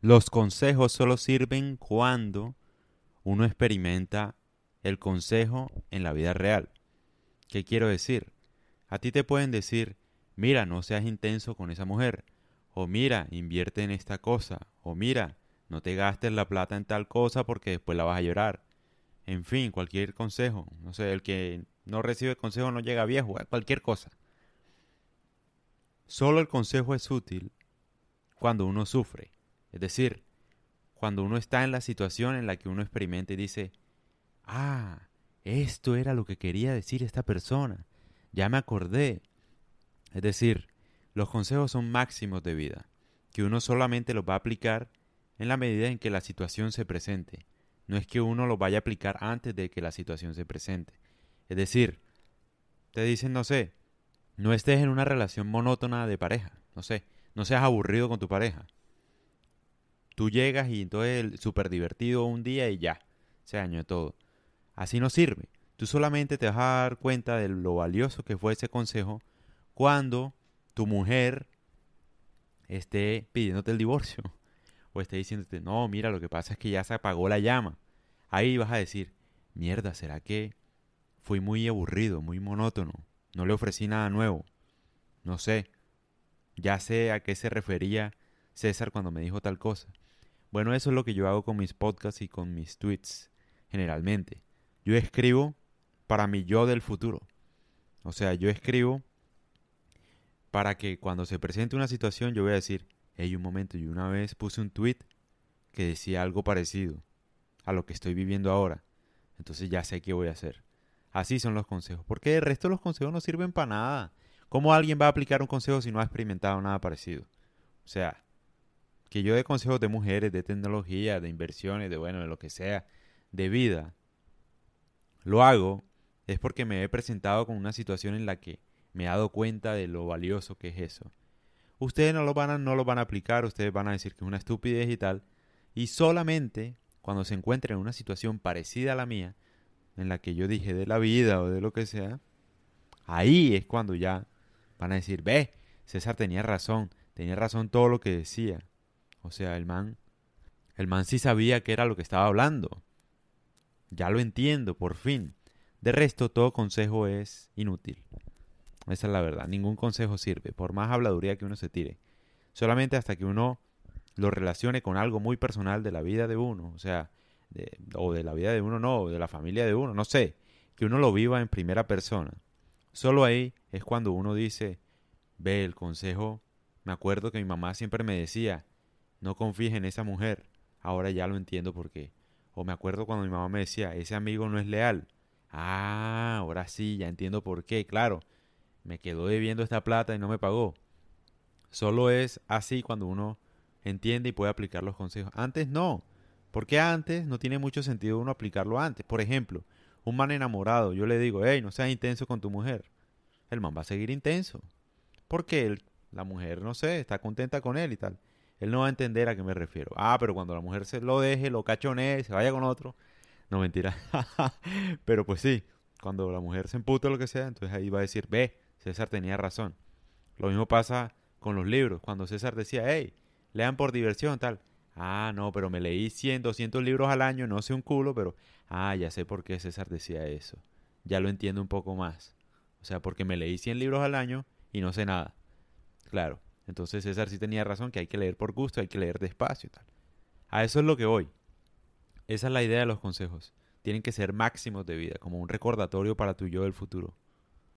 Los consejos solo sirven cuando uno experimenta el consejo en la vida real. ¿Qué quiero decir? A ti te pueden decir, mira, no seas intenso con esa mujer, o mira, invierte en esta cosa, o mira, no te gastes la plata en tal cosa porque después la vas a llorar. En fin, cualquier consejo. No sé, el que no recibe consejo no llega viejo, cualquier cosa. Solo el consejo es útil cuando uno sufre. Es decir, cuando uno está en la situación en la que uno experimenta y dice, ah, esto era lo que quería decir esta persona, ya me acordé. Es decir, los consejos son máximos de vida, que uno solamente los va a aplicar en la medida en que la situación se presente. No es que uno los vaya a aplicar antes de que la situación se presente. Es decir, te dicen, no sé, no estés en una relación monótona de pareja, no sé, no seas aburrido con tu pareja. Tú llegas y entonces súper divertido un día y ya, se dañó todo. Así no sirve. Tú solamente te vas a dar cuenta de lo valioso que fue ese consejo cuando tu mujer esté pidiéndote el divorcio o esté diciéndote, no, mira, lo que pasa es que ya se apagó la llama. Ahí vas a decir, mierda, ¿será que fui muy aburrido, muy monótono? No le ofrecí nada nuevo. No sé. Ya sé a qué se refería César cuando me dijo tal cosa. Bueno, eso es lo que yo hago con mis podcasts y con mis tweets, generalmente. Yo escribo para mi yo del futuro. O sea, yo escribo para que cuando se presente una situación yo voy a decir, hey, un momento, yo una vez puse un tweet que decía algo parecido a lo que estoy viviendo ahora. Entonces ya sé qué voy a hacer. Así son los consejos. Porque el resto de los consejos no sirven para nada. ¿Cómo alguien va a aplicar un consejo si no ha experimentado nada parecido? O sea, que yo dé consejos de mujeres, de tecnología, de inversiones, de bueno, de lo que sea, de vida, lo hago es porque me he presentado con una situación en la que me he dado cuenta de lo valioso que es eso. Ustedes no lo van a, no lo van a aplicar, ustedes van a decir que es una estupidez y tal, y solamente cuando se encuentren en una situación parecida a la mía, en la que yo dije de la vida o de lo que sea, ahí es cuando ya van a decir, ve, César tenía razón, tenía razón todo lo que decía. O sea, el man, el man sí sabía que era lo que estaba hablando. Ya lo entiendo, por fin. De resto, todo consejo es inútil. Esa es la verdad. Ningún consejo sirve, por más habladuría que uno se tire. Solamente hasta que uno lo relacione con algo muy personal de la vida de uno. O sea, o de la vida de uno, no, o de la familia de uno, no sé. Que uno lo viva en primera persona. Solo ahí es cuando uno dice, ve, el consejo. Me acuerdo que mi mamá siempre me decía, no confíes en esa mujer. Ahora ya lo entiendo por qué. O me acuerdo cuando mi mamá me decía, ese amigo no es leal. Ah, ahora sí, ya entiendo por qué. Claro, me quedó debiendo esta plata y no me pagó. Solo es así cuando uno entiende y puede aplicar los consejos. Antes no, porque antes no tiene mucho sentido uno aplicarlo antes. Por ejemplo, un man enamorado, yo le digo, hey, no seas intenso con tu mujer. El man va a seguir intenso. Porque la mujer, no sé, está contenta con él y tal él no va a entender a qué me refiero. Ah, pero cuando la mujer se lo deje, lo cachonee, se vaya con otro. No, mentira. pero pues sí, cuando la mujer se emputa lo que sea, entonces ahí va a decir, ve, César tenía razón. Lo mismo pasa con los libros. Cuando César decía, hey, lean por diversión, tal. Ah, no, pero me leí 100, 200 libros al año, no sé un culo, pero... Ah, ya sé por qué César decía eso. Ya lo entiendo un poco más. O sea, porque me leí 100 libros al año y no sé nada. Claro. Entonces César sí tenía razón que hay que leer por gusto, hay que leer despacio y tal. A eso es lo que voy. Esa es la idea de los consejos. Tienen que ser máximos de vida, como un recordatorio para tu yo del futuro.